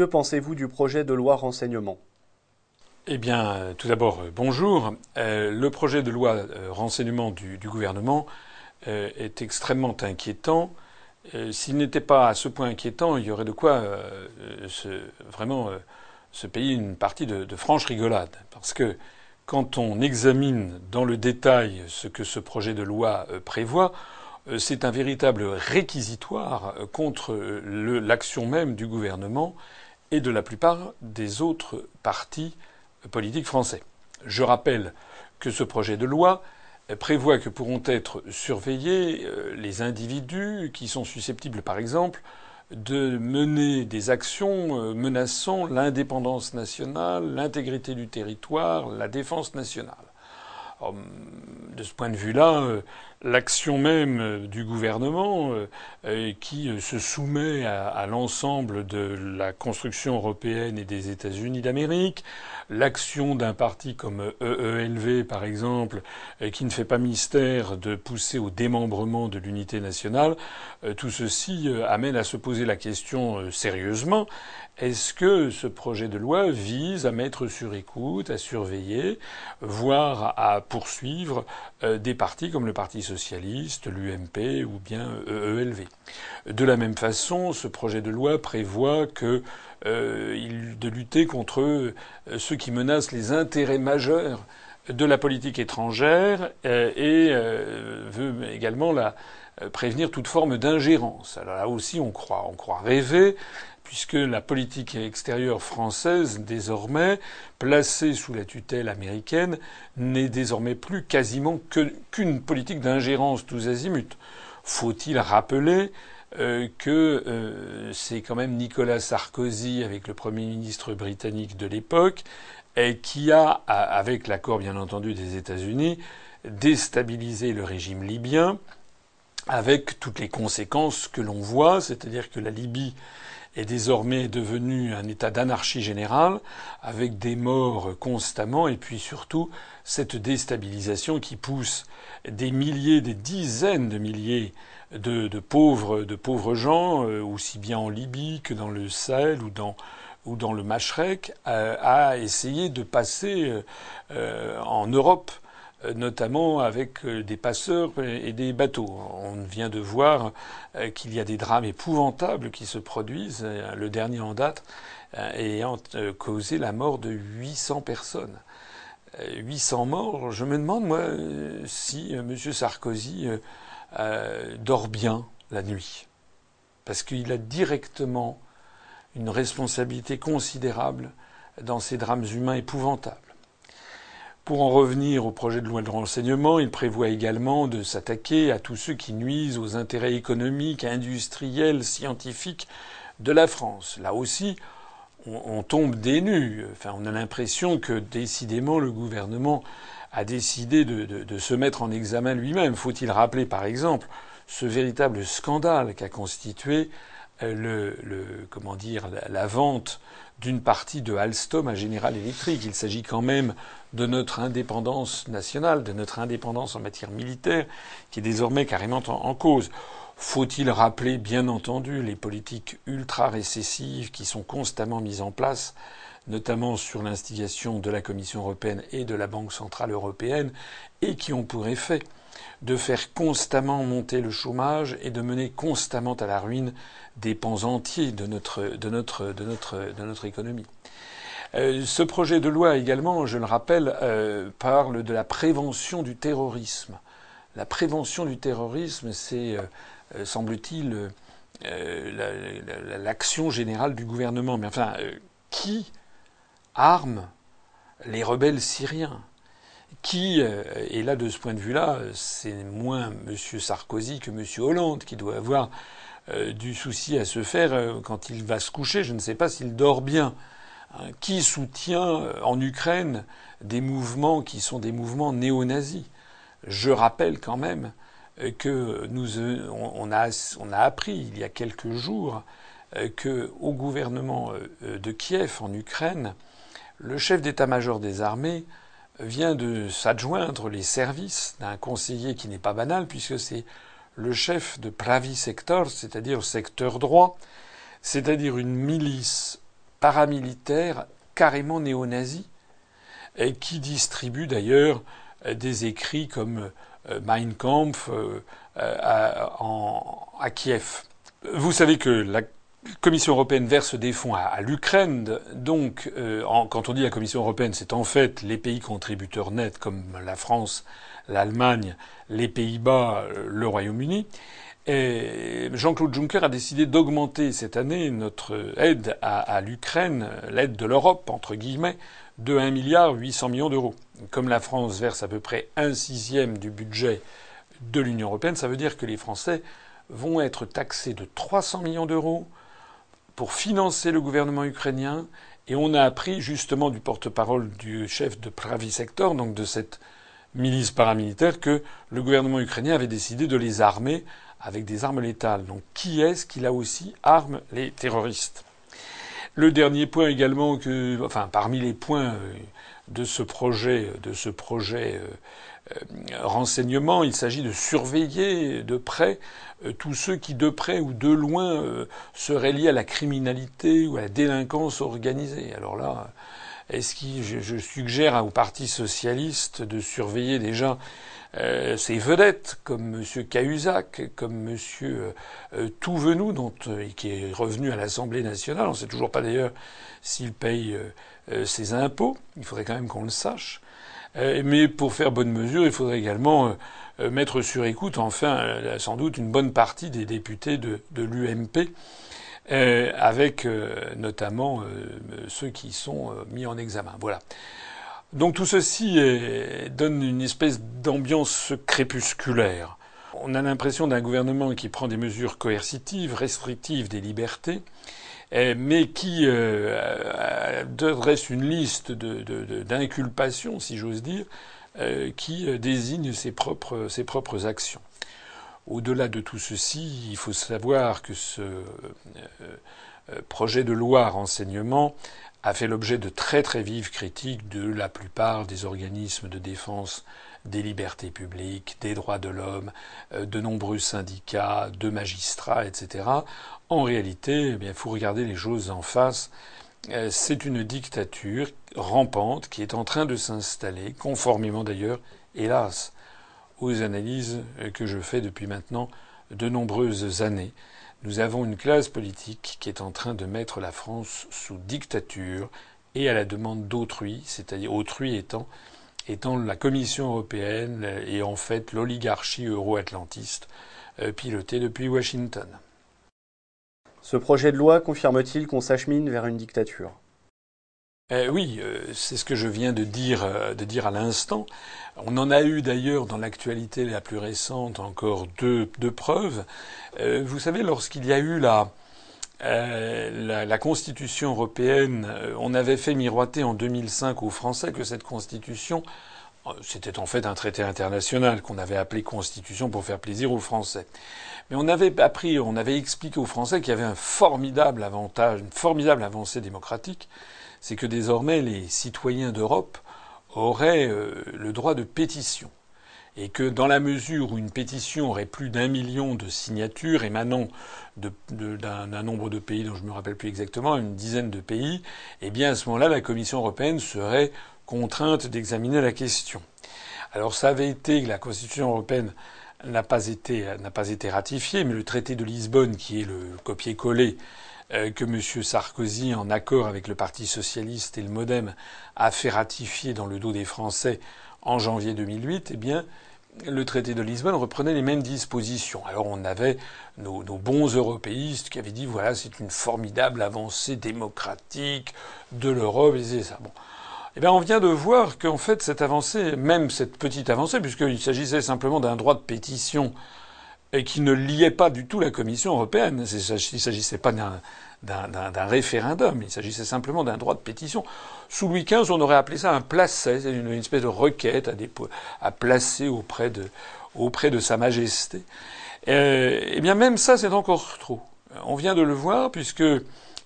Que pensez-vous du projet de loi renseignement? Eh bien, tout d'abord, bonjour. le projet de loi renseignement du, gouvernement est extrêmement inquiétant. S'il n'était pas à ce point inquiétant, il y aurait de quoi vraiment se payer une partie de, franche rigolade. Parce que quand on examine dans le détail ce que ce projet de loi euh, prévoit, euh, c'est un véritable réquisitoire euh, contre l'action même du gouvernement et de la plupart des autres partis politiques français. Je rappelle que ce projet de loi prévoit que pourront être surveillés les individus qui sont susceptibles, par exemple, de mener des actions euh, menaçant l'indépendance nationale, l'intégrité du territoire, la défense nationale. de ce point de vue-là, euh, l'action même euh, du gouvernement qui se soumet à, l'ensemble de la construction européenne et des États-Unis d'Amérique, l'action d'un parti comme EELV par exemple, qui ne fait pas mystère de pousser au démembrement de l'unité nationale, tout ceci amène à se poser la question sérieusement. Est-ce que ce projet de loi vise à mettre sur écoute, à surveiller, voire à poursuivre des partis comme le Parti socialiste, l'UMP ou bien EELV De la même façon, ce projet de loi prévoit euh, de lutter contre euh, ceux qui menacent les intérêts majeurs de la politique étrangère euh, et veut également la, prévenir toute forme d'ingérence. Alors là aussi, on croit rêver, puisque la politique extérieure française, désormais placée sous la tutelle américaine, n'est désormais plus quasiment qu'une politique d'ingérence tous azimuts. Faut-il rappeler euh, que euh, c'est quand même Nicolas Sarkozy, avec le Premier ministre britannique de l'époque, qui a, avec l'accord bien entendu des États-Unis, déstabilisé le régime libyen, avec toutes les conséquences que l'on voit, c'est-à-dire que la Libye est désormais devenue un état d'anarchie générale, avec des morts constamment, et puis surtout cette déstabilisation qui pousse des milliers, des dizaines de milliers de, de, pauvres, de pauvres gens, euh, aussi bien en Libye que dans le Sahel ou dans, ou dans le Machrek, euh, à essayer de passer euh, en Europe notamment avec des passeurs et des bateaux. On vient de voir qu'il y a des drames épouvantables qui se produisent, le dernier en date ayant causé la mort de 800 personnes. 800 morts, je me demande, moi, si M. Sarkozy euh, dort bien la nuit. Parce qu'il a directement une responsabilité considérable dans ces drames humains épouvantables. Pour en revenir au projet de loi de renseignement, il prévoit également de s'attaquer à tous ceux qui nuisent aux intérêts économiques, industriels, scientifiques de la France. Là aussi, on, tombe des. Enfin, on a l'impression que décidément le gouvernement a décidé de, se mettre en examen lui-même. Faut-il rappeler, par exemple, ce véritable scandale qu'a constitué euh, dire, la, vente d'une partie de Alstom à General Electric? Il s'agit quand même de notre indépendance nationale, de notre indépendance en matière militaire, qui est désormais carrément en cause. Faut-il rappeler, bien entendu, les politiques ultra récessives qui sont constamment mises en place notamment sur l'instigation de la Commission européenne et de la Banque centrale européenne, et qui ont pour effet de faire constamment monter le chômage et de mener constamment à la ruine des pans entiers de notre, de de notre économie? Euh, ce projet de loi également, je le rappelle, euh, parle de la prévention du terrorisme. La prévention du terrorisme, c'est, euh, semble-t-il, l'action générale du gouvernement. Mais enfin, qui arme les rebelles syriens? Qui, et là de ce point de vue-là, c'est moins M. Sarkozy que M. Hollande qui doit avoir du souci à se faire quand il va se coucher. Je ne sais pas s'il dort bien. Hein, qui soutient en Ukraine des mouvements qui sont des mouvements néo-nazis. Je rappelle quand même que nous, on a, appris il y a quelques jours que au gouvernement de Kiev en Ukraine, le chef d'état-major des armées vient de s'adjoindre les services d'un conseiller qui n'est pas banal puisque c'est le chef de Pravi Sector, c'est-à-dire secteur droit, c'est-à-dire une milice paramilitaire carrément néo-nazi, qui distribue d'ailleurs des écrits comme Mein Kampf à, Kiev. Vous savez que la Commission européenne verse des fonds à, l'Ukraine. Donc, quand on dit la Commission européenne, c'est en fait les pays contributeurs nets comme la France, l'Allemagne, les Pays-Bas, le Royaume-Uni. Jean-Claude Juncker a décidé d'augmenter cette année notre aide à, l'Ukraine, l'aide de l'Europe, entre guillemets, de 1 milliard 800 millions d'euros. Comme la France verse à peu près un sixième du budget de l'Union européenne, ça veut dire que les Français vont être taxés de 300 millions d'euros pour financer le gouvernement ukrainien. Et on a appris justement du porte-parole du chef de Pravi Sector, donc de cette milice paramilitaire, que le gouvernement ukrainien avait décidé de les armer avec des armes létales. Donc qui est-ce qui là aussi arme les terroristes? Le dernier point également que, enfin parmi les points euh, de ce projet, de ce projet euh, euh, renseignement, il s'agit de surveiller de près tous ceux qui de près ou de loin seraient liés à la criminalité ou à la délinquance organisée. Alors là, est-ce que je, je, suggère au Parti socialiste de surveiller déjà euh, ces vedettes comme M. Cahuzac, comme M. Euh, euh, Touvenou, dont, qui est revenu à l'Assemblée nationale. On ne sait toujours pas d'ailleurs s'il paye ses impôts. Il faudrait quand même qu'on le sache. mais pour faire bonne mesure, il faudrait également mettre sur écoute, enfin, sans doute, une bonne partie des députés de, de l'UMP. avec notamment ceux qui sont mis en examen. Voilà. Donc tout ceci donne une espèce d'ambiance crépusculaire. On a l'impression d'un gouvernement qui prend des mesures coercitives, restrictives des libertés, mais qui euh, dresse une liste d'inculpations, si j'ose dire, euh, qui désigne ses propres, actions. Au-delà de tout ceci, il faut savoir que ce euh, projet de loi renseignement a fait l'objet de très très vives critiques de la plupart des organismes de défense des libertés publiques, des droits de l'homme, euh, de nombreux syndicats, de magistrats, etc. En réalité, eh il faut regarder les choses en face. Euh, c'est une dictature rampante qui est en train de s'installer, conformément d'ailleurs, hélas, aux analyses que je fais depuis maintenant de nombreuses années nous avons une classe politique qui est en train de mettre la France sous dictature et à la demande d'autrui, c'est-à-dire autrui étant, la Commission européenne et en fait l'oligarchie euro-atlantiste euh, pilotée depuis Washington. Ce projet de loi confirme-t-il qu'on s'achemine vers une dictature? Eh oui, euh, c'est ce que je viens de dire, euh, de dire à l'instant. On en a eu d'ailleurs dans l'actualité la plus récente encore deux, preuves. Euh, vous savez, lorsqu'il y a eu la, la, la, Constitution européenne, on avait fait miroiter en 2005 aux Français que cette Constitution, c'était en fait un traité international qu'on avait appelé Constitution pour faire plaisir aux Français. Mais on avait appris, on avait expliqué aux Français qu'il y avait un formidable avantage, une formidable avancée démocratique c'est que désormais les citoyens d'Europe auraient euh, le droit de pétition. Et que dans la mesure où une pétition aurait plus d'un million de signatures émanant d'un nombre de pays dont je ne me rappelle plus exactement, une dizaine de pays, eh bien à ce moment-là, la Commission européenne serait contrainte d'examiner la question. Alors ça avait été, la Constitution européenne n'a pas été, n'a pas été ratifiée, mais le traité de Lisbonne, qui est le copier-coller que M. Sarkozy, en accord avec le Parti socialiste et le MoDem, a fait ratifier dans le dos des Français en janvier 2008, eh bien, le traité de Lisbonne reprenait les mêmes dispositions. Alors on avait nos, bons européistes qui avaient dit voilà c'est une formidable avancée démocratique de l'Europe. Et ça. Bon. Eh bien, on vient de voir qu'en fait, cette avancée, même cette petite avancée, puisqu'il s'agissait simplement d'un droit de pétition et qui ne liait pas du tout la Commission européenne. Il ne s'agissait pas d'un référendum, il s'agissait simplement d'un droit de pétition. Sous Louis XV, on aurait appelé ça un placet, une, une espèce de requête à, à placer auprès de, auprès de Sa Majesté. Euh, eh bien, même ça, c'est encore trop. On vient de le voir, puisque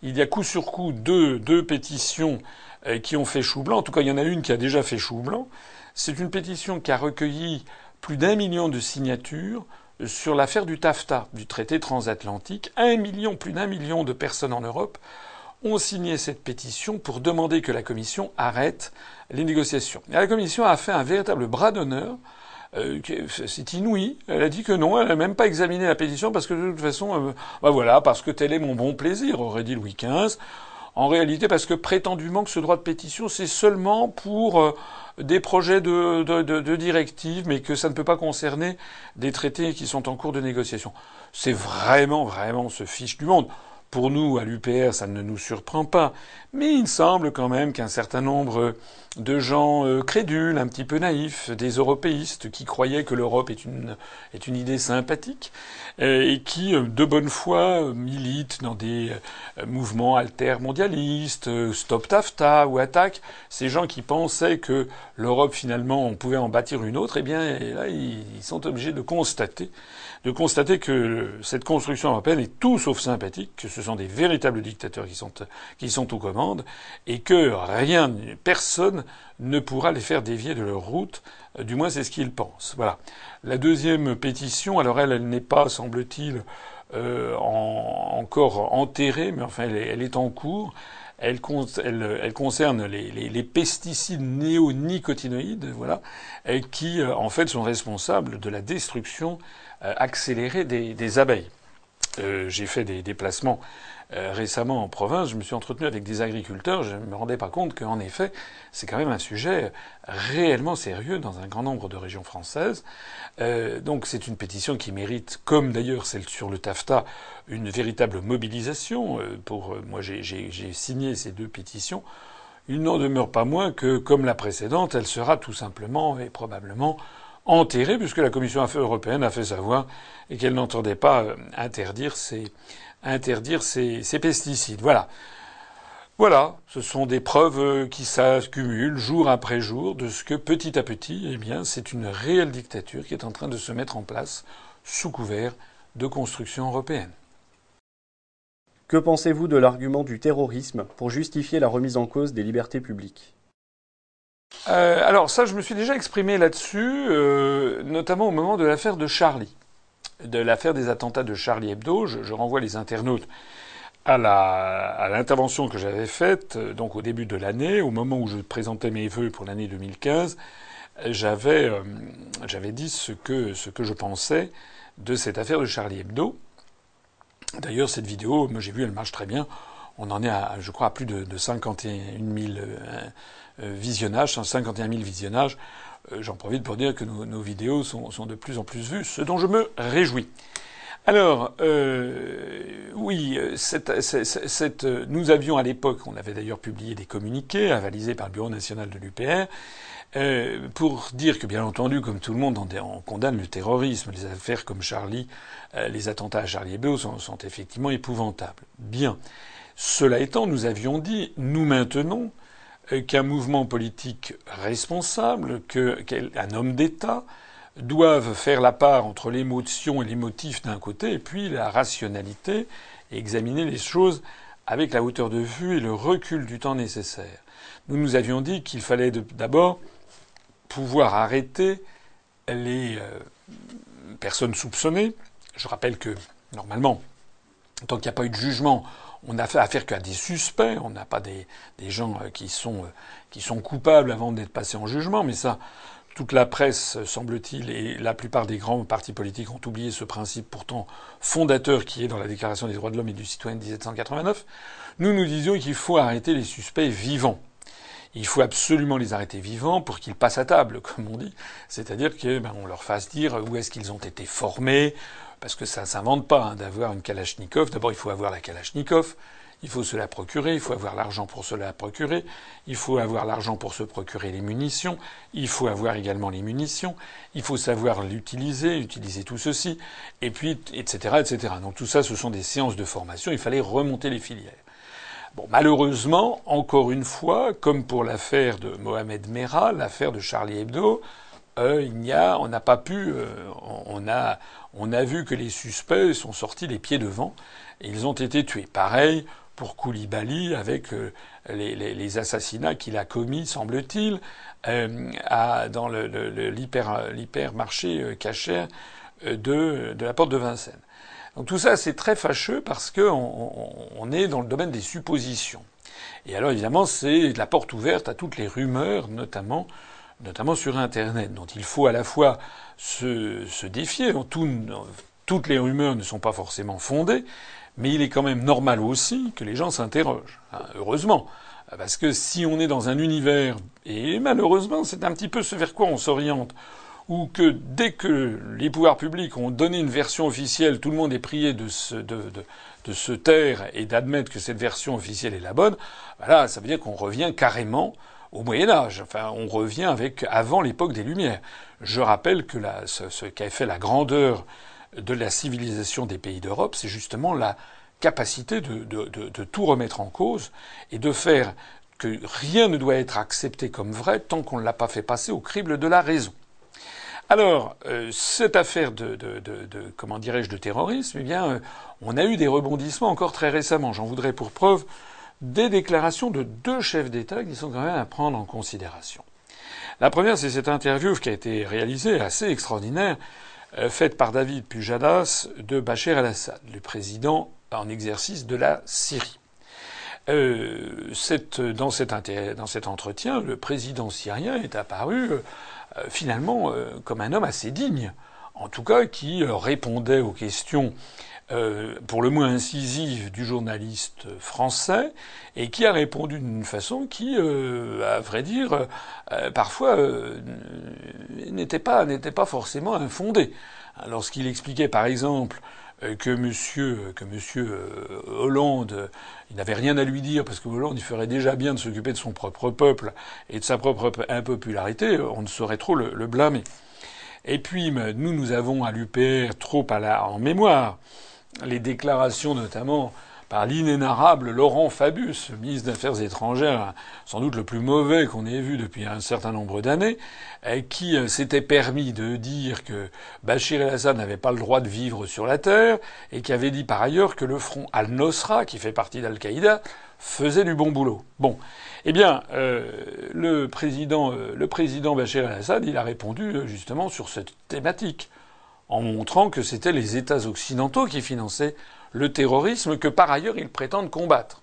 il y a coup sur coup deux, deux pétitions euh, qui ont fait chou blanc. En tout cas, il y en a une qui a déjà fait chou blanc. C'est une pétition qui a recueilli plus d'un million de signatures sur l'affaire du TAFTA, du traité transatlantique. Un million, plus d'un million de personnes en Europe ont signé cette pétition pour demander que la Commission arrête les négociations. Et la Commission a fait un véritable bras d'honneur. Euh, c'est inouï. Elle a dit que non, elle n'a même pas examiné la pétition parce que de toute façon, euh, bah voilà, parce que tel est mon bon plaisir, aurait dit Louis XV. En réalité, parce que prétendument que ce droit de pétition, c'est seulement pour euh, des projets de, de, directives, mais que ça ne peut pas concerner des traités qui sont en cours de négociation. C'est vraiment, vraiment ce fiche du monde. Pour nous, à l'UPR, ça ne nous surprend pas. Mais il semble quand même qu'un certain nombre de gens euh, crédules, un petit peu naïfs, des européistes qui croyaient que l'Europe est une, est une idée sympathique euh, et qui, euh, de bonne foi, militent dans des mouvements altermondialistes, Stop TAFTA ou Attaque. Ces gens qui pensaient que l'Europe, finalement, on pouvait en bâtir une autre, eh bien, là, ils sont obligés de constater de constater que cette construction européenne est tout sauf sympathique, que ce sont des véritables dictateurs qui sont, qui sont aux commandes, et que rien, personne ne pourra les faire dévier de leur route. Du moins, c'est ce qu'ils pensent. Voilà. La deuxième pétition, alors elle, n'est pas, semble-t-il, euh, encore enterrée, mais enfin, elle est, en cours. Elle, concerne les, pesticides néonicotinoïdes, voilà, qui euh, en fait sont responsables de la destruction euh, accélérer des, abeilles. Euh, j'ai fait des déplacements euh, récemment en province, je me suis entretenu avec des agriculteurs, je ne me rendais pas compte qu'en effet, c'est quand même un sujet réellement sérieux dans un grand nombre de régions françaises. Euh, donc c'est une pétition qui mérite, comme d'ailleurs celle sur le TAFTA, une véritable mobilisation. pour moi, j'ai signé ces deux pétitions. Il n'en demeure pas moins que, comme la précédente, elle sera tout simplement et probablement enterré puisque la Commission européenne a fait savoir qu'elle n'entendait pas euh, interdire ces, interdire ces, ces pesticides. Voilà. Voilà, ce sont des preuves euh, qui s'accumulent jour après jour de ce que petit à petit, eh bien, c'est une réelle dictature qui est en train de se mettre en place sous couvert de construction européenne. Que pensez-vous de l'argument du terrorisme pour justifier la remise en cause des libertés publiques? Euh, alors ça, je me suis déjà exprimé là-dessus, euh, notamment au moment de l'affaire de Charlie, de l'affaire des attentats de Charlie Hebdo. Je, renvoie les internautes à l'intervention que j'avais faite euh, donc au début de l'année, au moment où je présentais mes vœux pour l'année 2015. J'avais j'avais dit ce que ce que je pensais de cette affaire de Charlie Hebdo. D'ailleurs, cette vidéo, j'ai vu, elle marche très bien. On en est à, je crois, à plus de, de 51 000 euh, visionnages, 51 000 visionnages. Euh, j'en profite pour dire que nos, vidéos sont, de plus en plus vues, ce dont je me réjouis. Alors, euh, oui, nous avions à l'époque, on avait d'ailleurs publié des communiqués avalisés par le Bureau national de l'UPR, pour dire que, bien entendu, comme tout le monde, on, condamne le terrorisme. Les affaires comme Charlie, les attentats à Charlie Hebdo sont, sont, effectivement épouvantables. Bien. Cela étant, nous avions dit, nous maintenons euh, qu'un mouvement politique responsable, qu'un homme d'État doive faire la part entre l'émotion et l'émotif d'un côté, et puis la rationalité, et examiner les choses avec la hauteur de vue et le recul du temps nécessaire. Nous nous avions dit qu'il fallait d'abord pouvoir arrêter les euh, personnes soupçonnées. Je rappelle que, normalement, tant qu'il n'y a pas eu de jugement, on n'a fait affaire qu'à des suspects, on n'a pas des, gens euh, qui sont, euh, qui sont coupables avant d'être passés en jugement, mais ça, toute la presse, semble-t-il, et la plupart des grands partis politiques ont oublié ce principe pourtant fondateur qui est dans la Déclaration des droits de l'homme et du citoyen de 1789. Nous nous disions qu'il faut arrêter les suspects vivants. Il faut absolument les arrêter vivants pour qu'ils passent à table, comme on dit. C'est-à-dire qu'on ben, leur fasse dire où est-ce qu'ils ont été formés, parce que ça ne s'invente pas hein, d'avoir une Kalachnikov. D'abord, il faut avoir la Kalachnikov. Il faut se la procurer, il faut avoir l'argent pour se la procurer, il faut avoir l'argent pour se procurer les munitions, il faut avoir également les munitions, il faut savoir l'utiliser, utiliser tout ceci, et puis, etc., etc. Donc tout ça, ce sont des séances de formation, il fallait remonter les filières. Bon, malheureusement, encore une fois, comme pour l'affaire de Mohamed Merah, l'affaire de Charlie Hebdo, euh, il n'y a, on n'a pas pu, euh, on a, on a vu que les suspects sont sortis les pieds devant et ils ont été tués. Pareil pour Koulibaly avec euh, les, assassinats qu'il a commis, semble-t-il, dans l'hypermarché le, cachère de, de la porte de Vincennes. Donc tout ça, c'est très fâcheux parce qu'on on est dans le domaine des suppositions. Et alors évidemment, c'est la porte ouverte à toutes les rumeurs, notamment, notamment sur Internet, dont il faut à la fois se, défier. Tout, toutes les rumeurs ne sont pas forcément fondées, mais il est quand même normal aussi que les gens s'interrogent. Hein, heureusement. Parce que si on est dans un univers, et malheureusement c'est un petit peu ce vers quoi on s'oriente, où que dès que les pouvoirs publics ont donné une version officielle, tout le monde est prié de se, de, se taire et d'admettre que cette version officielle est la bonne, voilà, ça veut dire qu'on revient carrément au Moyen Âge. Enfin, on revient avec avant l'époque des Lumières. Je rappelle que ce, ce qui a fait la grandeur de la civilisation des pays d'Europe, c'est justement la capacité de, tout remettre en cause et de faire que rien ne doit être accepté comme vrai tant qu'on ne l'a pas fait passer au crible de la raison. Alors, euh, cette affaire de comment dirais-je de terrorisme, eh bien, euh, on a eu des rebondissements encore très récemment. J'en voudrais pour preuve des déclarations de deux chefs d'État qui sont quand même à prendre en considération. La première, c'est cette interview qui a été réalisée, assez extraordinaire, euh, faite par David Pujadas de Bachar el-Assad, le président en exercice de la Syrie. Euh, dans, cet entretien, le président syrien est apparu euh, finalement comme un homme assez digne, en tout cas qui répondait aux questions pour le moins incisives du journaliste français et qui a répondu d'une façon qui, à vrai dire, parfois n'était pas n'était pas forcément infondée. Lorsqu'il expliquait, par exemple, euh, que monsieur, que monsieur euh, Hollande, il n'avait rien à lui dire parce que Hollande, il ferait déjà bien de s'occuper de son propre peuple et de sa propre impopularité, on ne saurait trop le, blâmer. Et puis, nous, nous avons à l'UPR trop à la, en mémoire les déclarations notamment par l'inénarrable Laurent Fabius, ministre des Affaires étrangères, sans doute le plus mauvais qu'on ait vu depuis un certain nombre d'années, qui euh, s'était permis de dire que Bachir el-Assad n'avait pas le droit de vivre sur la terre, et qui avait dit par ailleurs que le front al-Nosra, qui fait partie d'Al-Qaïda, faisait du bon boulot. Bon. Eh bien, euh, le président, euh, le président Bachir el-Assad, il a répondu justement sur cette thématique, en montrant que c'était les États occidentaux qui finançaient le terrorisme que par ailleurs ils prétendent combattre.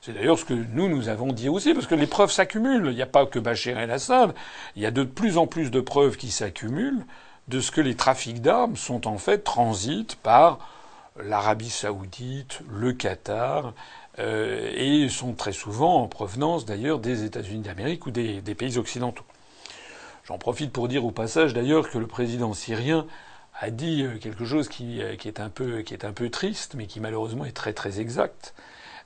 C'est d'ailleurs ce que nous, nous avons dit aussi, parce que les preuves s'accumulent. Il n'y a pas que Bachir el-Assad. Il y a de plus en plus de preuves qui s'accumulent de ce que les trafics d'armes sont en fait transitent par l'Arabie saoudite, le Qatar, euh, et sont très souvent en provenance d'ailleurs des États-Unis d'Amérique ou des pays occidentaux. J'en profite pour dire au passage d'ailleurs que le président syrien a dit euh, quelque chose qui, euh, qui, est un peu, qui est un peu triste, mais qui malheureusement est très très exact,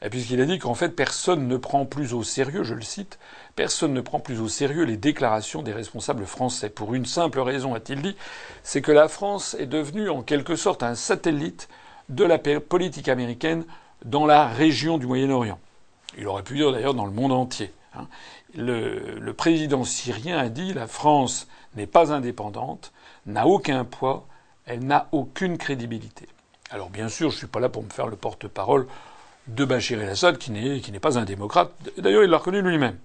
euh, puisqu'il a dit qu'en fait personne ne prend plus au sérieux, je le cite, personne ne prend plus au sérieux les déclarations des responsables français. Pour une simple raison, a-t-il dit, c'est que la France est devenue en quelque sorte un satellite de la politique américaine dans la région du Moyen-Orient. Il aurait pu dire d'ailleurs dans le monde entier. Hein. Le, le président syrien a dit la France n'est pas indépendante, n'a aucun poids elle n'a aucune crédibilité. Alors bien sûr, je ne suis pas là pour me faire le porte-parole de Bachir el-Assad, qui n'est pas un démocrate. D'ailleurs, il l'a reconnu lui-même.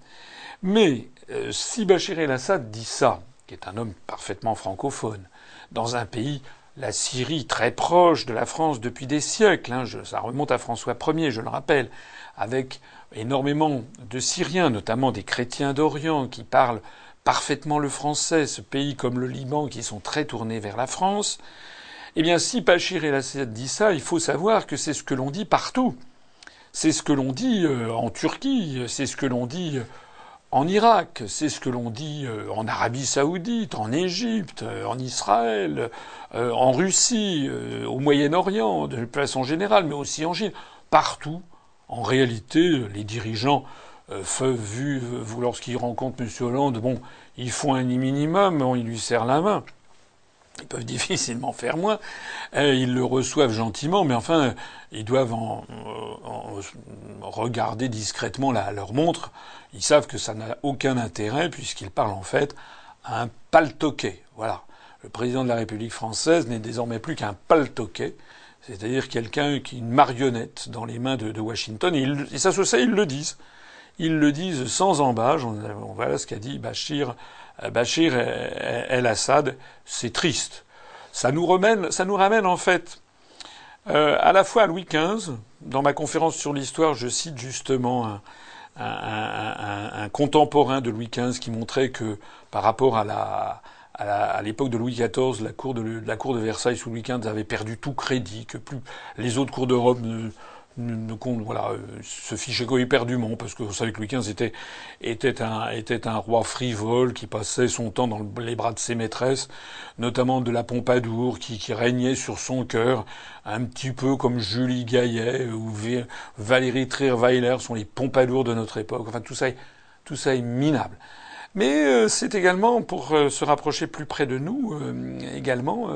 Mais euh, si Bachir el-Assad dit ça, qui est un homme parfaitement francophone, dans un pays, la Syrie, très proche de la France depuis des siècles, hein, ça remonte à François Ier, je le rappelle, avec énormément de Syriens, notamment des chrétiens d'Orient, qui parlent parfaitement le français, ce pays comme le Liban qui sont très tournés vers la France, eh bien si Bachir el-Assad dit ça, il faut savoir que c'est ce que l'on dit partout. C'est ce que l'on dit euh, en Turquie, c'est ce que l'on dit euh, en Irak, c'est ce que l'on dit euh, en Arabie saoudite, en Égypte, en Israël, en Russie, au Moyen-Orient, de façon générale, mais aussi en Chine. Partout, en réalité, les dirigeants euh, vu, vous, lorsqu'ils rencontrent M. Hollande, bon, ils font un minimum, ils lui serrent la main. Ils peuvent difficilement faire moins. Euh, ils le reçoivent gentiment, mais enfin, ils doivent en, regarder discrètement la, leur montre. Ils savent que ça n'a aucun intérêt puisqu'ils parlent en fait à un paltoquet. Voilà. Le président de la République française n'est désormais plus qu'un paltoquet, c'est-à-dire quelqu'un qui une marionnette dans les mains de, Washington. Ils, et ça se sait, ils le disent. Ils le disent sans embâge. Voit ce qu'a dit Bachir, euh, Bachir el-Assad. C'est triste. Ça nous, ramène, ça nous ramène en fait euh, à la fois à Louis XV, dans ma conférence sur l'histoire, je cite justement un, contemporain de Louis XV qui montrait que par rapport à la à l'époque de Louis XIV, la cour de, la cour de Versailles sous Louis XV avait perdu tout crédit, que plus les autres cours d'Europe ne, voilà, euh, se fichait éperdument, parce que vous savez que Louis XV était, était, un, était un roi frivole qui passait son temps dans les bras de ses maîtresses, notamment de la Pompadour, qui, qui régnait sur son cœur, un petit peu comme Julie Gaillet ou Valérie Trierweiler sont les Pompadours de notre époque. Enfin, tout ça est, tout ça est minable. Mais euh, c'est également, pour euh, se rapprocher plus près de nous, euh, également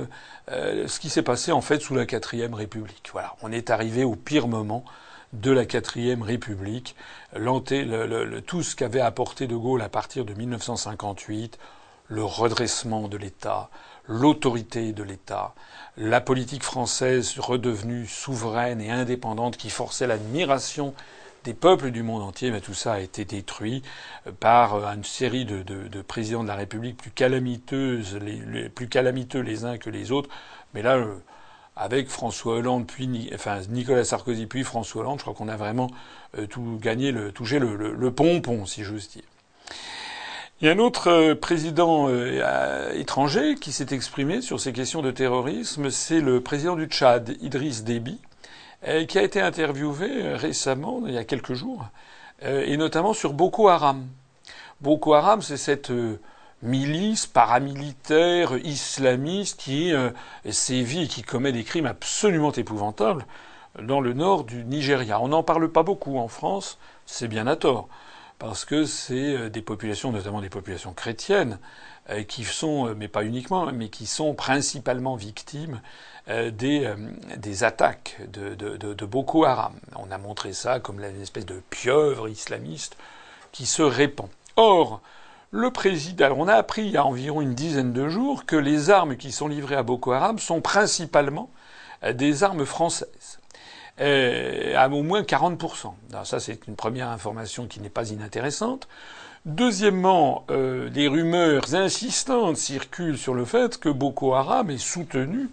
ce qui s'est passé en fait sous la quatrième République. Voilà, on est arrivé au pire moment de la quatrième République, le, tout ce qu'avait apporté De Gaulle à partir de 1958, le redressement de l'État, l'autorité de l'État, la politique française redevenue souveraine et indépendante qui forçait l'admiration des peuples du monde entier, mais tout ça a été détruit euh, par euh, une série de, présidents de la République plus calamiteuses, plus calamiteux les uns que les autres. Mais là, euh, avec François Hollande, puis enfin Nicolas Sarkozy, puis François Hollande, je crois qu'on a vraiment tout gagné, le, touché le, le, pompon, si j'ose dire. Il y a un autre président étranger qui s'est exprimé sur ces questions de terrorisme, c'est le président du Tchad, Idriss Déby, qui a été interviewé euh, récemment, il y a quelques jours, euh, et notamment sur Boko Haram. Boko Haram, c'est cette milice paramilitaire islamiste qui sévit et qui commet des crimes absolument épouvantables dans le nord du Nigeria. On n'en parle pas beaucoup en France, c'est bien à tort, parce que c'est des populations, notamment des populations chrétiennes, qui sont, mais pas uniquement, mais qui sont principalement victimes euh, des, euh, des, attaques de, Boko Haram. On a montré ça comme une espèce de pieuvre islamiste qui se répand. Or, le président, on a appris il y a environ une dizaine de jours que les armes qui sont livrées à Boko Haram sont principalement euh, des armes françaises. à au moins 40%. ça, c'est une première information qui n'est pas inintéressante. Deuxièmement, euh, des rumeurs insistantes circulent sur le fait que Boko Haram est soutenu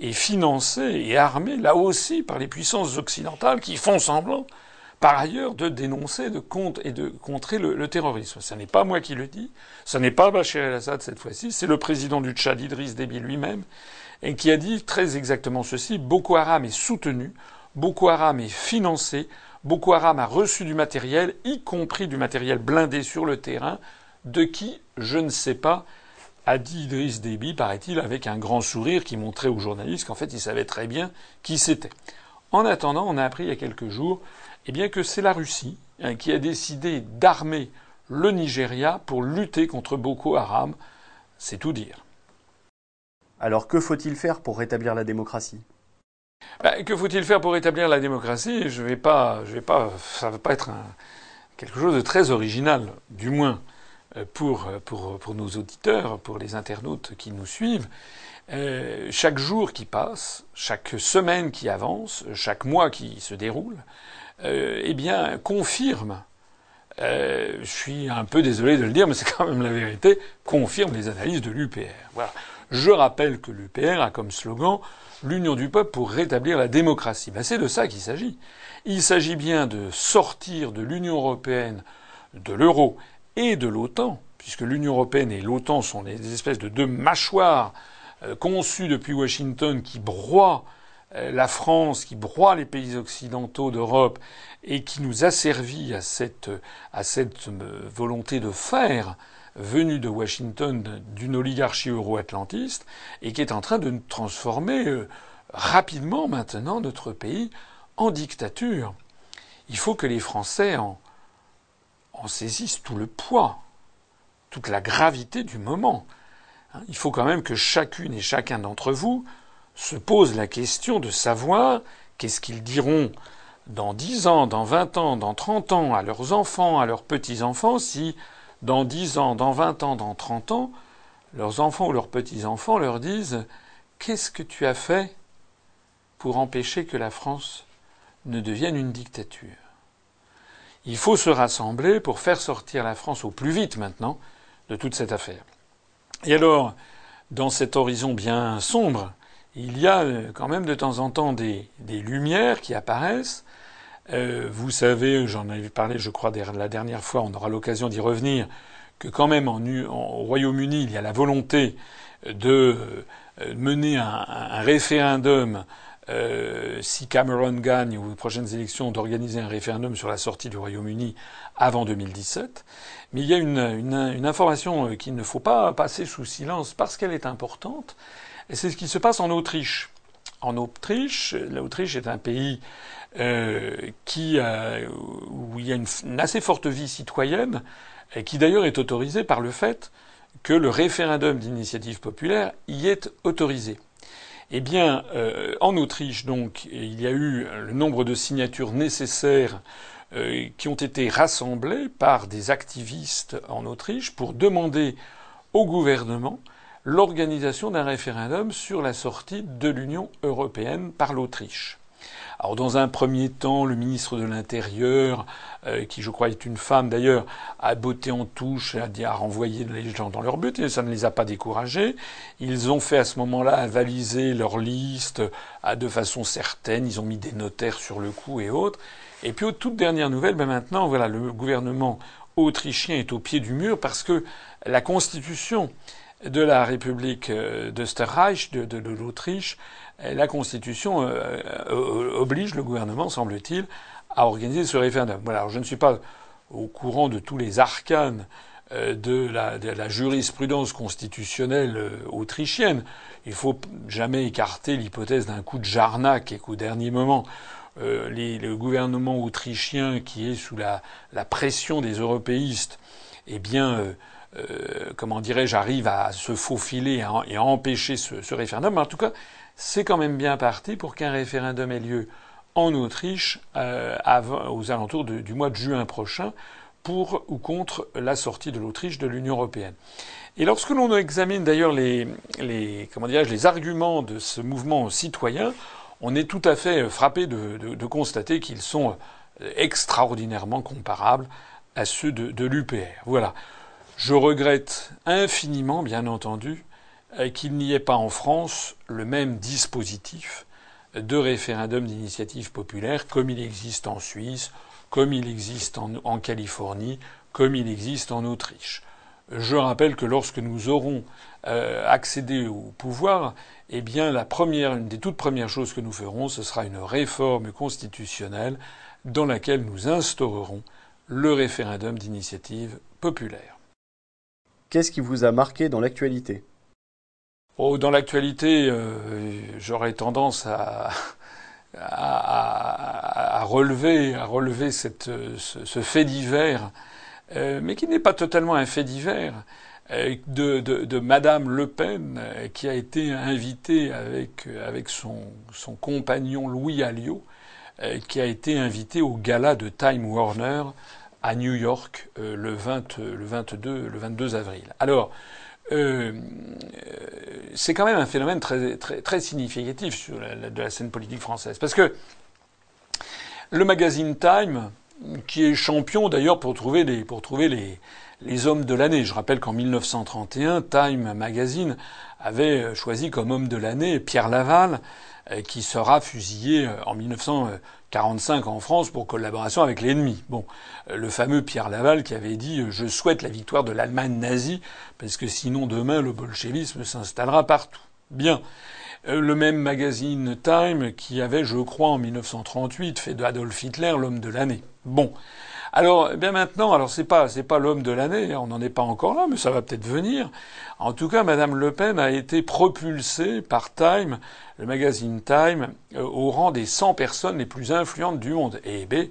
et financé et armé là aussi par les puissances occidentales qui font semblant, par ailleurs, de dénoncer de compte et de contrer le, terrorisme. Ce n'est pas moi qui le dis, ce n'est pas Bachar el-Assad cette fois-ci, c'est le président du Tchad, Idriss Déby lui-même, qui a dit très exactement ceci Boko Haram est soutenu, Boko Haram est financé, Boko Haram a reçu du matériel, y compris du matériel blindé sur le terrain, de qui je ne sais pas, a dit Idriss Déby, paraît-il, avec un grand sourire qui montrait aux journalistes qu'en fait il savait très bien qui c'était. En attendant, on a appris il y a quelques jours eh bien, que c'est la Russie hein, qui a décidé d'armer le Nigeria pour lutter contre Boko Haram. C'est tout dire. Alors que faut-il faire pour rétablir la démocratie? Bah, que faut-il faire pour rétablir la démocratie? Je vais pas, je vais pas, ça va pas être un, quelque chose de très original, du moins pour, pour, pour nos auditeurs, pour les internautes qui nous suivent. Euh, chaque jour qui passe, chaque semaine qui avance, chaque mois qui se déroule, euh, eh bien, confirme. Euh, je suis un peu désolé de le dire, mais c'est quand même la vérité. Confirme les analyses de l'UPR. Voilà. Je rappelle que l'UPR a comme slogan l'union du peuple pour rétablir la démocratie. Ben, c'est de ça qu'il s'agit. Il s'agit bien de sortir de l'Union européenne, de l'euro et de l'OTAN, puisque l'Union européenne et l'OTAN sont des espèces de deux mâchoires euh, conçues depuis Washington qui broient euh, la France, qui broient les pays occidentaux d'Europe et qui nous a servi à cette, euh, volonté de faire venu de Washington d'une oligarchie euro-atlantiste et qui est en train de transformer rapidement maintenant notre pays en dictature. Il faut que les Français en, en saisissent tout le poids, toute la gravité du moment. Hein, il faut quand même que chacune et chacun d'entre vous se pose la question de savoir qu'est-ce qu'ils diront dans dix ans, dans vingt ans, dans trente ans à leurs enfants, à leurs petits-enfants si dans dix ans, dans vingt ans, dans trente ans, leurs enfants ou leurs petits-enfants leur disent Qu'est-ce que tu as fait pour empêcher que la France ne devienne une dictature? Il faut se rassembler pour faire sortir la France au plus vite maintenant de toute cette affaire. Et alors, dans cet horizon bien sombre, il y a quand même de temps en temps des, lumières qui apparaissent. vous savez, j'en avais parlé, je crois, la dernière fois, on aura l'occasion d'y revenir, que quand même au Royaume-Uni, il y a la volonté de mener un référendum euh, si Cameron gagne aux prochaines élections, d'organiser un référendum sur la sortie du Royaume-Uni avant 2017. Mais il y a une, information euh, qu'il ne faut pas passer sous silence parce qu'elle est importante, c'est ce qui se passe en Autriche. En Autriche, l'Autriche est un pays euh, où il y a une, une, assez forte vie citoyenne, et qui d'ailleurs est autorisée par le fait que le référendum d'initiative populaire y est autorisé. Eh bien, euh, en Autriche, donc, il y a eu le nombre de signatures nécessaires euh, qui ont été rassemblées par des activistes en Autriche pour demander au gouvernement l'organisation d'un référendum sur la sortie de l'Union européenne par l'Autriche. Alors dans un premier temps, le ministre de l'Intérieur, euh, qui je crois est une femme d'ailleurs, a botté en touche, a, dit, à renvoyer les gens dans leur but, et ça ne les a pas découragés. Ils ont fait à ce moment-là avaliser leur liste de façon certaine, ils ont mis des notaires sur le coup et autres. Et puis aux toutes dernières nouvelles, ben maintenant, voilà, le gouvernement autrichien est au pied du mur parce que la constitution de la République euh, d'Österreich, de l'Autriche, la Constitution euh, euh, oblige le gouvernement, semble-t-il, à organiser ce référendum. Voilà. Je ne suis pas au courant de tous les arcanes euh, de la, de la jurisprudence constitutionnelle autrichienne. Il faut jamais écarter l'hypothèse d'un coup de jarnac et qu'au dernier moment, le gouvernement autrichien qui est sous la, pression des européistes, eh bien, euh, comment dirais-je, arrive à se faufiler et à, empêcher ce, référendum. En tout cas, c'est quand même bien parti pour qu'un référendum ait lieu en Autriche euh, aux alentours du mois de juin prochain pour ou contre la sortie de l'Autriche de l'Union européenne. Et lorsque l'on examine d'ailleurs les, les, arguments de ce mouvement citoyen, on est tout à fait frappé de, constater qu'ils sont extraordinairement comparables à ceux de, de l'UPR. Voilà. Je regrette infiniment, bien entendu, euh, qu'il n'y ait pas en France le même dispositif de référendum d'initiative populaire comme il existe en Suisse, comme il existe en, Californie, comme il existe en Autriche. Je rappelle que lorsque nous aurons euh, accédé au pouvoir, eh bien la première, une des toutes premières choses que nous ferons, ce sera une réforme constitutionnelle dans laquelle nous instaurerons le référendum d'initiative populaire. Qu'est-ce qui vous a marqué dans l'actualité? Oh, dans l'actualité, euh, j'aurais tendance à, relever, à relever ce, fait divers, euh, mais qui n'est pas totalement un fait divers, euh, de, Madame Le Pen, qui a été invitée avec, avec son, compagnon Louis Alliot, qui a été invité au gala de Time Warner à New York le, 20, le, 22, le 22 avril. Alors, euh, euh, c'est quand même un phénomène très, très, très significatif sur la, de la scène politique française. Parce que le magazine Time, qui est champion d'ailleurs pour trouver les, pour trouver les, les hommes de l'année. Je rappelle qu'en 1931, Time Magazine avait choisi comme homme de l'année Pierre Laval, euh, qui sera fusillé en 1931. 45 en France pour collaboration avec l'ennemi. Bon, euh, le fameux Pierre Laval qui avait dit euh, je souhaite la victoire de l'Allemagne nazie parce que sinon demain le bolchevisme s'installera partout. Bien. Euh, le même magazine Time qui avait, je crois, en 1938 fait de Adolf Hitler l'homme de l'année. Bon. Alors, eh bien maintenant, alors c'est pas c'est pas l'homme de l'année, on n'en est pas encore là, mais ça va peut-être venir. En tout cas, Madame Le Pen a été propulsée par Time, le magazine Time, euh, au rang des 100 personnes les plus influentes du monde. Et B,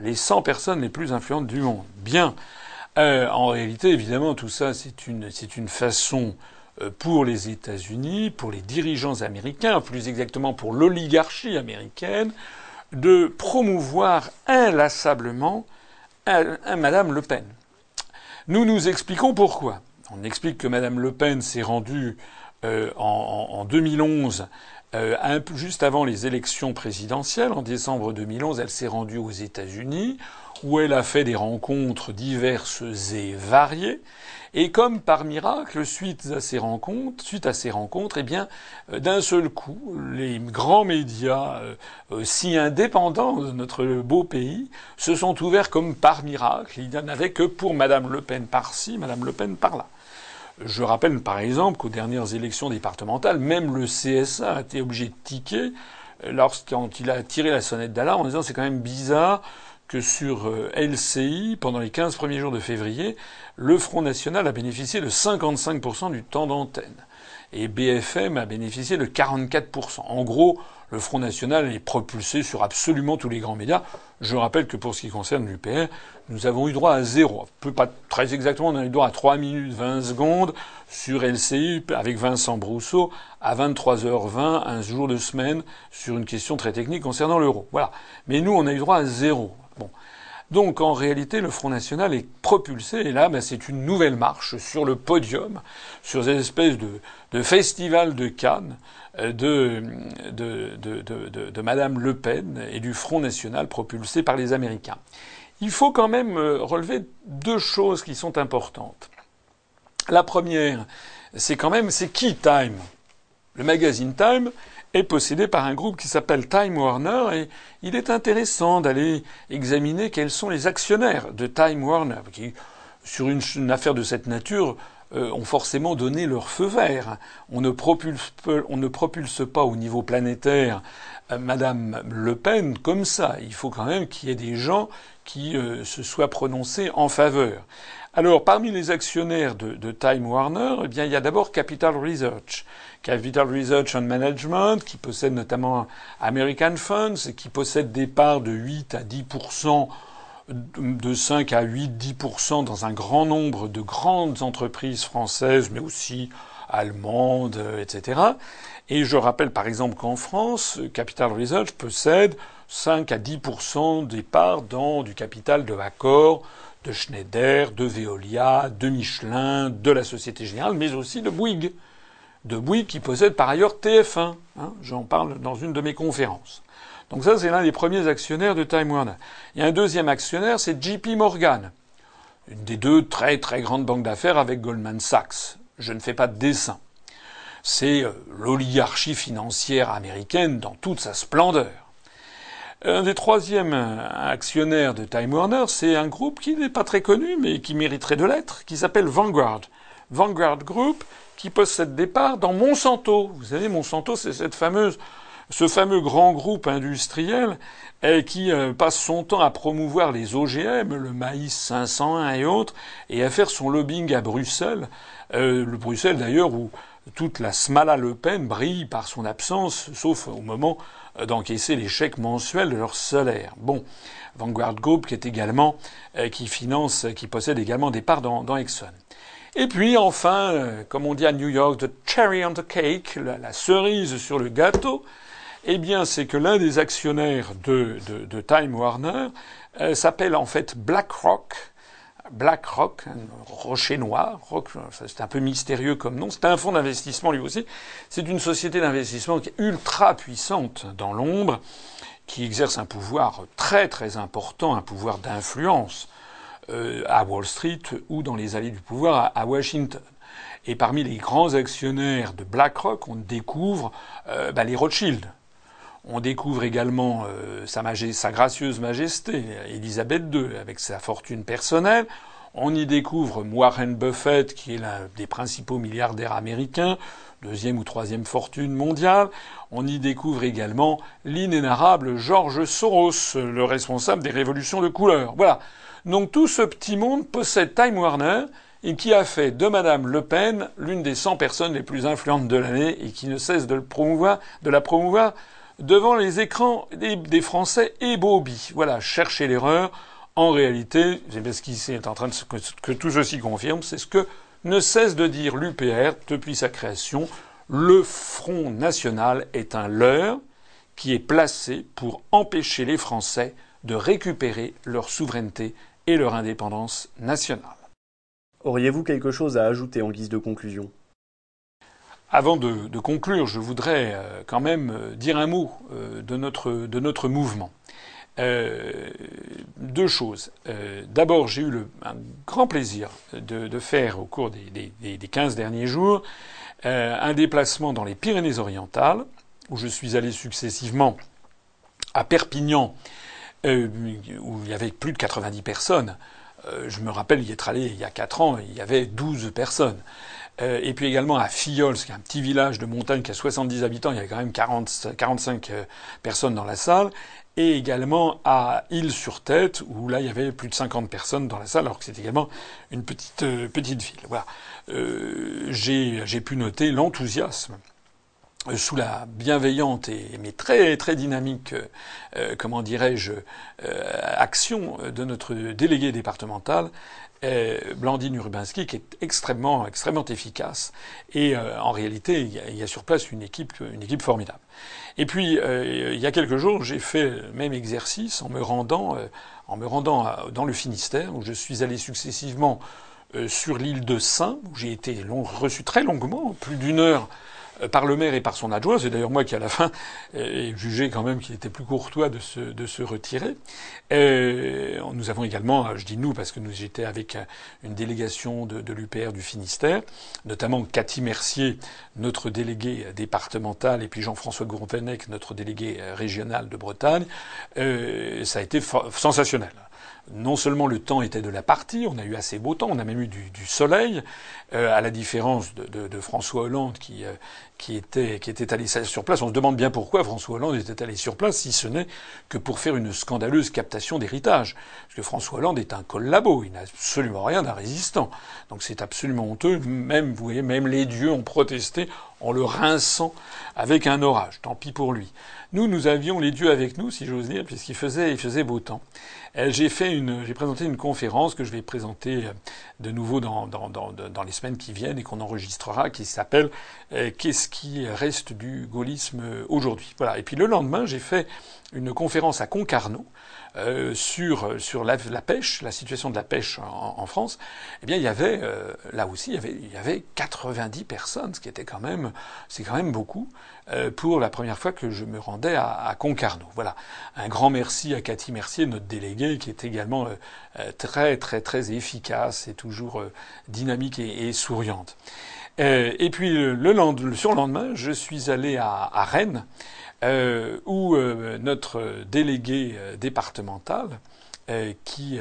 les 100 personnes les plus influentes du monde. Bien. Euh, en réalité, évidemment, tout ça, c'est une c'est une façon euh, pour les États-Unis, pour les dirigeants américains, plus exactement pour l'oligarchie américaine, de promouvoir inlassablement Madame Le Pen. Nous nous expliquons pourquoi. On explique que Madame Le Pen s'est rendue euh, en, 2011, euh, juste avant les élections présidentielles, en décembre 2011, elle s'est rendue aux États-Unis, où elle a fait des rencontres diverses et variées. Et comme par miracle, suite à ces rencontres, suite à ces rencontres, eh bien, euh, d'un seul coup, les grands médias euh, si indépendants de notre beau pays se sont ouverts comme par miracle. Il n'y en avait que pour Madame Le Pen par-ci, Madame Le Pen par-là. Je rappelle par exemple qu'aux dernières élections départementales, même le CSA a été obligé de tiquer euh, lorsqu'il a tiré la sonnette d'alarme en disant c'est quand même bizarre que sur euh, LCI, pendant les 15 premiers jours de février, le Front National a bénéficié de 55% du temps d'antenne. Et BFM a bénéficié de 44%. En gros, le Front National est propulsé sur absolument tous les grands médias. Je rappelle que pour ce qui concerne l'UPR, nous avons eu droit à zéro. Peu pas très exactement, on a eu droit à 3 minutes 20 secondes sur LCI avec Vincent Brousseau à 23h20 un jour de semaine sur une question très technique concernant l'euro. Voilà. Mais nous, on a eu droit à zéro. Donc en réalité, le Front National est propulsé, et là, ben, c'est une nouvelle marche sur le podium, sur cette espèce de, festival de Cannes euh, de, de, de, Madame Le Pen et du Front National propulsé par les Américains. Il faut quand même euh, relever deux choses qui sont importantes. La première, c'est quand même, c'est qui Time Le magazine Time est possédé par un groupe qui s'appelle Time Warner et il est intéressant d'aller examiner quels sont les actionnaires de Time Warner qui, sur une, affaire de cette nature, euh, ont forcément donné leur feu vert. On ne propulse, pas au niveau planétaire euh, Madame Le Pen comme ça. Il faut quand même qu'il y ait des gens qui euh, se soient prononcés en faveur. Alors, parmi les actionnaires de, Time Warner, eh bien, il y a d'abord Capital Research. Capital Research and Management, qui possède notamment American Funds, et qui possède des parts de 8 à 10% de 5 à 8, 10% dans un grand nombre de grandes entreprises françaises, mais aussi allemandes, etc. Et je rappelle par exemple qu'en France, Capital Research possède 5 à 10% des parts dans du capital de Accor, de Schneider, de Veolia, de Michelin, de la Société Générale, mais aussi de Bouygues de Bouygues qui possède par ailleurs TF1. Hein, J'en parle dans une de mes conférences. Donc ça, c'est l'un des premiers actionnaires de Time Warner. Il y a un deuxième actionnaire, c'est JP Morgan, une des deux très très grandes banques d'affaires avec Goldman Sachs. Je ne fais pas de dessin. C'est euh, l'oligarchie financière américaine dans toute sa splendeur. Un des troisièmes actionnaires de Time Warner, c'est un groupe qui n'est pas très connu, mais qui mériterait de l'être, qui s'appelle Vanguard. Vanguard Group, qui possède des parts dans Monsanto. Vous savez, Monsanto, c'est cette fameuse, ce fameux grand groupe industriel qui euh, passe son temps à promouvoir les OGM, le maïs 501 et autres, et à faire son lobbying à Bruxelles. Euh, le Bruxelles d'ailleurs où toute la Smala Le Pen brille par son absence, sauf au moment euh, d'encaisser les chèques mensuels de leur salaire. Bon, Vanguard Group qui est également qui finance, qui possède également des parts dans Exxon. Et puis enfin, euh, comme on dit à New York, the cherry on the cake, la, cerise sur le gâteau, eh bien c'est que l'un des actionnaires de, de, Time Warner euh, s'appelle en fait BlackRock. BlackRock, rocher noir, c'est un peu mystérieux comme nom. C'est un fonds d'investissement lui aussi. C'est une société d'investissement ultra puissante dans l'ombre, qui exerce un pouvoir très très important, un pouvoir d'influence euh, à Wall Street ou dans les allées du pouvoir à, Washington. Et parmi les grands actionnaires de BlackRock, on découvre euh, bah, les Rothschild. On découvre également euh, sa, sa, gracieuse majesté, Elisabeth II, avec sa fortune personnelle. On y découvre Warren Buffett, qui est l'un des principaux milliardaires américains, deuxième ou troisième fortune mondiale. On y découvre également l'inénarrable George Soros, le responsable des révolutions de couleur. Voilà. Donc tout ce petit monde possède Time Warner et qui a fait de Madame Le Pen l'une des 100 personnes les plus influentes de l'année et qui ne cesse de, le promouvoir, de la promouvoir devant les écrans des, Français et Bobby. Voilà, cherchez l'erreur. En réalité, ce qui est en train de que tout ceci confirme, c'est ce que ne cesse de dire l'UPR depuis sa création. Le Front National est un leurre qui est placé pour empêcher les Français de récupérer leur souveraineté et leur indépendance nationale. Auriez-vous quelque chose à ajouter en guise de conclusion? Avant de, conclure, je voudrais euh, quand même euh, dire un mot euh, de notre, de notre mouvement. deux choses. D'abord, j'ai eu le, un grand plaisir de, de faire au cours des, des, des 15 derniers jours un déplacement dans les Pyrénées-Orientales, où je suis allé successivement à Perpignan, euh, où il y avait plus de 90 personnes. Euh, je me rappelle y être allé il y a 4 ans, il y avait 12 personnes. Euh, et puis également à Fillols, qui est un petit village de montagne qui a 70 habitants, il y avait quand même 40, 45 personnes dans la salle. Et également à Île-sur-Tête, où là il y avait plus de 50 personnes dans la salle, alors que c'est également une petite, petite ville. Voilà. J'ai pu noter l'enthousiasme euh, sous la bienveillante et mais très très dynamique, euh, euh, comment dirais-je, action de notre délégué départemental, Blandine Urbinski, qui est extrêmement extrêmement efficace. Et en réalité, il y, a, sur place une équipe une équipe formidable. Et puis il y a quelques jours, j'ai fait le même exercice en me rendant en me rendant dans le Finistère, où je suis allé successivement sur l'île de Saint, où j'ai été reçu très longuement, plus d'une heure euh, par le maire et par son adjoint. C'est d'ailleurs moi qui, à la fin, ai jugé quand même qu'il était plus courtois de se, de se retirer. Euh, nous avons également, je dis nous parce que nous j'étais avec une délégation de, de l'UPR du Finistère, notamment Cathy Mercier, notre délégué départemental, et puis Jean-François Gourvenec, notre délégué régional de Bretagne. Euh, ça a été sensationnel non seulement le temps était de la partie, on a eu assez beau temps, on a même eu du, soleil, euh, à la différence de, François Hollande qui, euh, qui, était, qui était allé sur place. On se demande bien pourquoi François Hollande était allé sur place, si ce n'est que pour faire une scandaleuse captation d'héritage. Parce que François Hollande est un collabo, il n'a absolument rien d'un résistant. Donc c'est absolument honteux. Même, vous voyez, même les dieux ont protesté en le rinçant avec un orage. Tant pis pour lui. Nous, nous avions les dieux avec nous, si j'ose dire, puisqu'il faisait, il faisait beau temps. Euh, j'ai fait une, j'ai présenté une conférence que je vais présenter euh, de nouveau dans, dans, dans, dans les semaines qui viennent et qu'on enregistrera, qui s'appelle euh, Qu'est-ce qui reste du gaullisme aujourd'hui Voilà. Et puis le lendemain, j'ai fait une conférence à Concarneau euh, sur sur la, pêche, la situation de la pêche en, France. Eh bien, il y avait euh, là aussi, il y avait il y avait 90 personnes, ce qui était quand même c'est quand même beaucoup euh, pour la première fois que je me rendais à, à, Concarneau. Voilà. Un grand merci à Cathy Mercier, notre déléguée, qui est également très très très efficace et toujours dynamique et, et souriante. Et puis le, le, surlendemain, je suis allé à, Rennes euh, où euh, notre délégué euh, départemental, qui,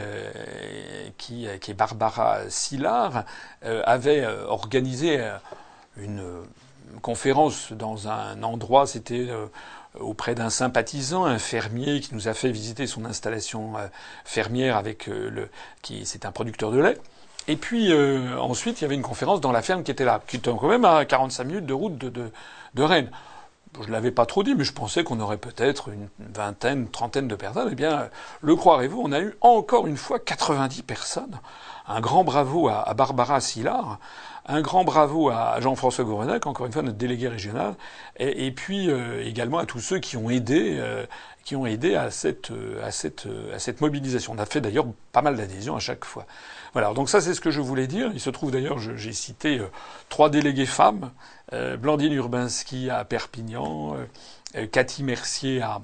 qui, qui, est Barbara Sillard, avait organisé une conférence dans un endroit, c'était auprès d'un sympathisant, un fermier qui nous a fait visiter son installation fermière avec le, qui c'est un producteur de lait. Et puis ensuite, il y avait une conférence dans la ferme qui était là, qui était quand même à 45 minutes de route de, Rennes je ne l'avais pas trop dit, mais je pensais qu'on aurait peut-être une vingtaine, trentaine de personnes. Eh bien, le croirez-vous, on a eu encore une fois 90 personnes. Un grand bravo à, Barbara Sillard, un grand bravo à Jean-François Gourvenac, encore une fois notre délégué régional, et, puis euh, également à tous ceux qui ont aidé, euh, qui ont aidé à cette, euh, à cette, à cette mobilisation. On a fait d'ailleurs pas mal d'adhésions à chaque fois. Voilà, donc ça c'est ce que je voulais dire. Il se trouve d'ailleurs, j'ai cité trois délégués femmes euh, Blandine Urbinski à Perpignan, euh, Cathy Mercier à,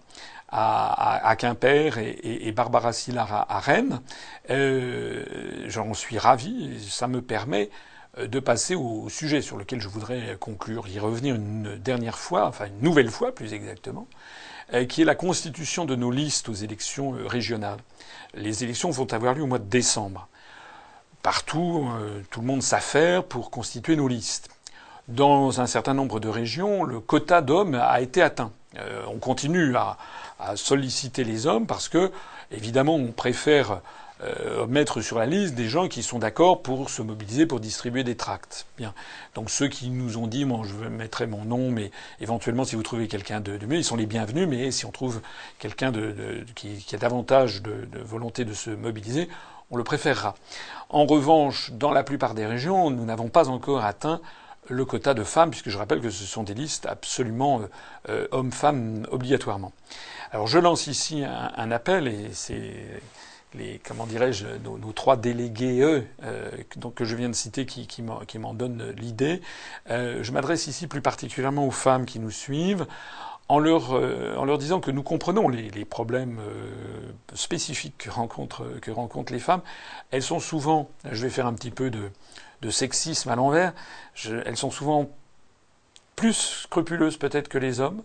à, à, Quimper et, et, Barbara Sillard à, à Rennes. Euh, J'en suis ravi. Ça me permet euh, de passer au sujet sur lequel je voudrais conclure, y revenir une dernière fois, enfin une nouvelle fois plus exactement, qui est la constitution de nos listes aux élections régionales. Les élections vont avoir lieu au mois de décembre. Partout, tout le monde s'affaire pour constituer nos listes. Dans un certain nombre de régions, le quota d'hommes a été atteint. Euh, on continue à, solliciter les hommes parce que, évidemment, on préfère euh, mettre sur la liste des gens qui sont d'accord pour se mobiliser pour distribuer des tracts. Bien. Donc ceux qui nous ont dit, moi je mettrai mon nom, mais éventuellement si vous trouvez quelqu'un de, mieux, ils sont les bienvenus. Mais si on trouve quelqu'un de, qui, a davantage de, volonté de se mobiliser, on le préférera. En revanche, dans la plupart des régions, nous n'avons pas encore atteint le quota de femmes, puisque je rappelle que ce sont des listes absolument euh, euh, hommes-femmes obligatoirement. Alors je lance ici un, appel, et c'est comment dirais-je, nos, trois délégués, eux, euh, donc, que je viens de citer, qui, m'en donnent l'idée. je m'adresse ici plus particulièrement aux femmes qui nous suivent, en leur, euh, disant que nous comprenons les, problèmes euh, spécifiques que rencontrent, les femmes. Elles sont souvent, je vais faire un petit peu de sexisme à l'envers, elles sont souvent plus scrupuleuses peut-être que les hommes.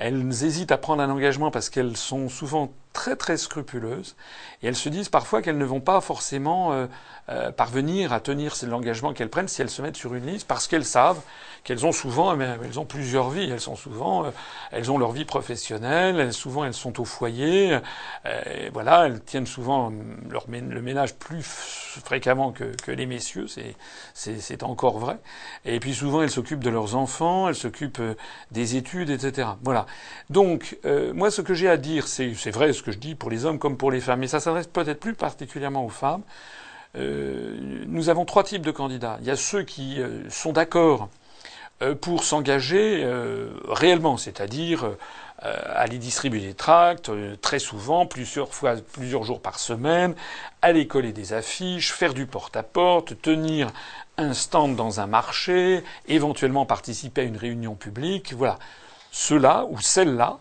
Elles hésitent à prendre un engagement parce qu'elles sont souvent très très scrupuleuses et elles se disent parfois qu'elles ne vont pas forcément euh, euh, parvenir à tenir l'engagement qu'elles prennent si elles se mettent sur une liste parce qu'elles savent qu'elles ont souvent mais elles ont plusieurs vies. Elles sont souvent euh, elles ont leur vie professionnelle elles, souvent elles sont au foyer et voilà elles tiennent souvent leur le ménage plus fréquemment que, que les messieurs c'est c'est encore vrai. Et puis souvent elles s'occupent de leurs enfants elles s'occupent des études etc voilà donc moi ce que j'ai à dire c'est vrai ce que je dis pour les hommes comme pour les femmes, mais ça s'adresse peut-être plus particulièrement aux femmes. Euh, nous avons trois types de candidats. Il y a ceux qui euh, sont d'accord euh, pour s'engager réellement, c'est-à-dire aller distribuer des tracts très souvent, plusieurs fois, plusieurs jours par semaine, aller coller des affiches, faire du porte-à-porte, -porte, tenir un stand dans un marché, éventuellement participer à une réunion publique. Voilà. Ceux-là ou celles-là,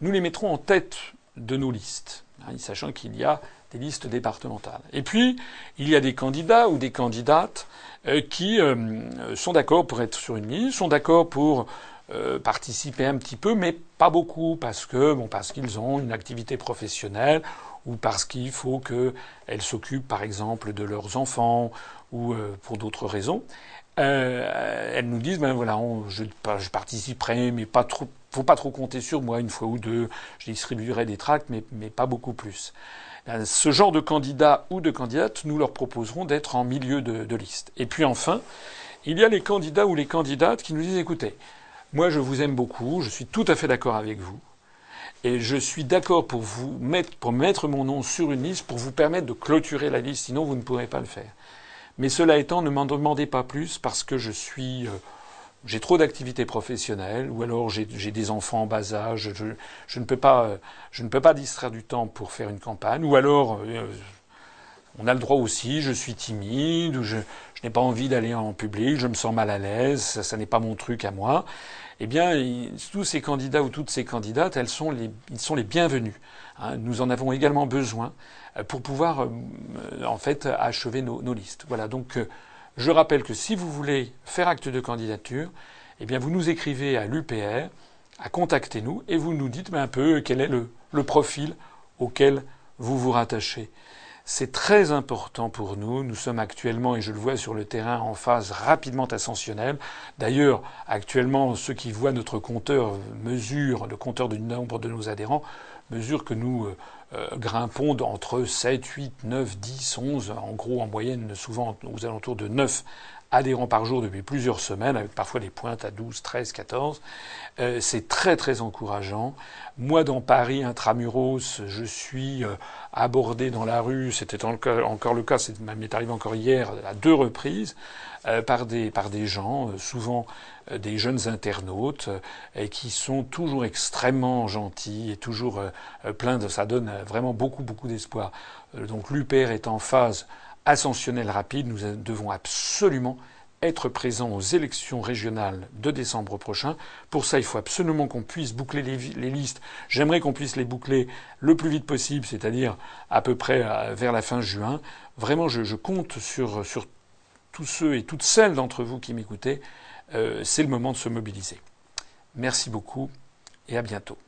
nous les mettrons en tête de nos listes, hein, sachant qu'il y a des listes départementales. Et puis, il y a des candidats ou des candidates euh, qui euh, sont d'accord pour être sur une liste, sont d'accord pour euh, participer un petit peu, mais pas beaucoup, parce que bon, parce qu'ils ont une activité professionnelle ou parce qu'il faut qu'elles s'occupent, par exemple, de leurs enfants ou pour d'autres raisons. elles nous disent ben voilà, je, participerai, mais pas trop, faut pas trop compter sur moi, une fois ou deux, je distribuerai des tracts, mais, pas beaucoup plus. Euh, ce genre de candidats ou de candidates, nous leur proposerons d'être en milieu de, de, liste. Et puis enfin, il y a les candidats ou les candidates qui nous disent écoutez, moi je vous aime beaucoup, je suis tout à fait d'accord avec vous, et je suis d'accord pour vous mettre, pour mettre mon nom sur une liste pour vous permettre de clôturer la liste, sinon vous ne pourrez pas le faire. Mais cela étant, ne m'en demandez pas plus parce que je suis euh, j'ai trop d'activités professionnelles, ou alors j'ai des enfants en bas âge, je, ne peux pas, je ne peux pas distraire du temps pour faire une campagne, ou alors euh, on a le droit aussi, je suis timide, ou je, n'ai pas envie d'aller en public, je me sens mal à l'aise, ça, n'est pas mon truc à moi. Eh bien, tous ces candidats ou toutes ces candidates, elles sont les, ils sont les bienvenus. Hein. Nous en avons également besoin euh, pour pouvoir, euh, en fait, achever nos, listes. Voilà. Donc, je rappelle que si vous voulez faire acte de candidature, eh bien vous nous écrivez à l'UPR, à contactez-nous et vous nous dites un peu quel est le, profil auquel vous vous rattachez. C'est très important pour nous. Nous sommes actuellement, et je le vois sur le terrain, en phase rapidement ascensionnelle. D'ailleurs, actuellement, ceux qui voient notre compteur mesure, le compteur du nombre de nos adhérents, mesure que nous euh, euh, grimpons entre 7, 8, 9, 10, 11, en gros en moyenne souvent aux alentours de 9 adhérents par jour depuis plusieurs semaines, avec parfois des pointes à 12, 13, 14. Euh, c'est très très encourageant. Moi, dans Paris, intramuros, je suis euh, abordé dans la rue, c'était encore le cas, c'est m'est arrivé encore hier à deux reprises, euh, par, des, par des gens, euh, souvent des jeunes internautes, et qui sont toujours extrêmement gentils et toujours pleins de... Ça donne vraiment beaucoup, beaucoup d'espoir. donc l'UPR est en phase ascensionnelle rapide. Nous devons absolument être présents aux élections régionales de décembre prochain. Pour ça, il faut absolument qu'on puisse boucler les, listes. J'aimerais qu'on puisse les boucler le plus vite possible, c'est-à-dire à peu près vers la fin juin. Vraiment, je, je compte sur, sur tous ceux et toutes celles d'entre vous qui m'écoutez, euh, c'est le moment de se mobiliser. Merci beaucoup et à bientôt.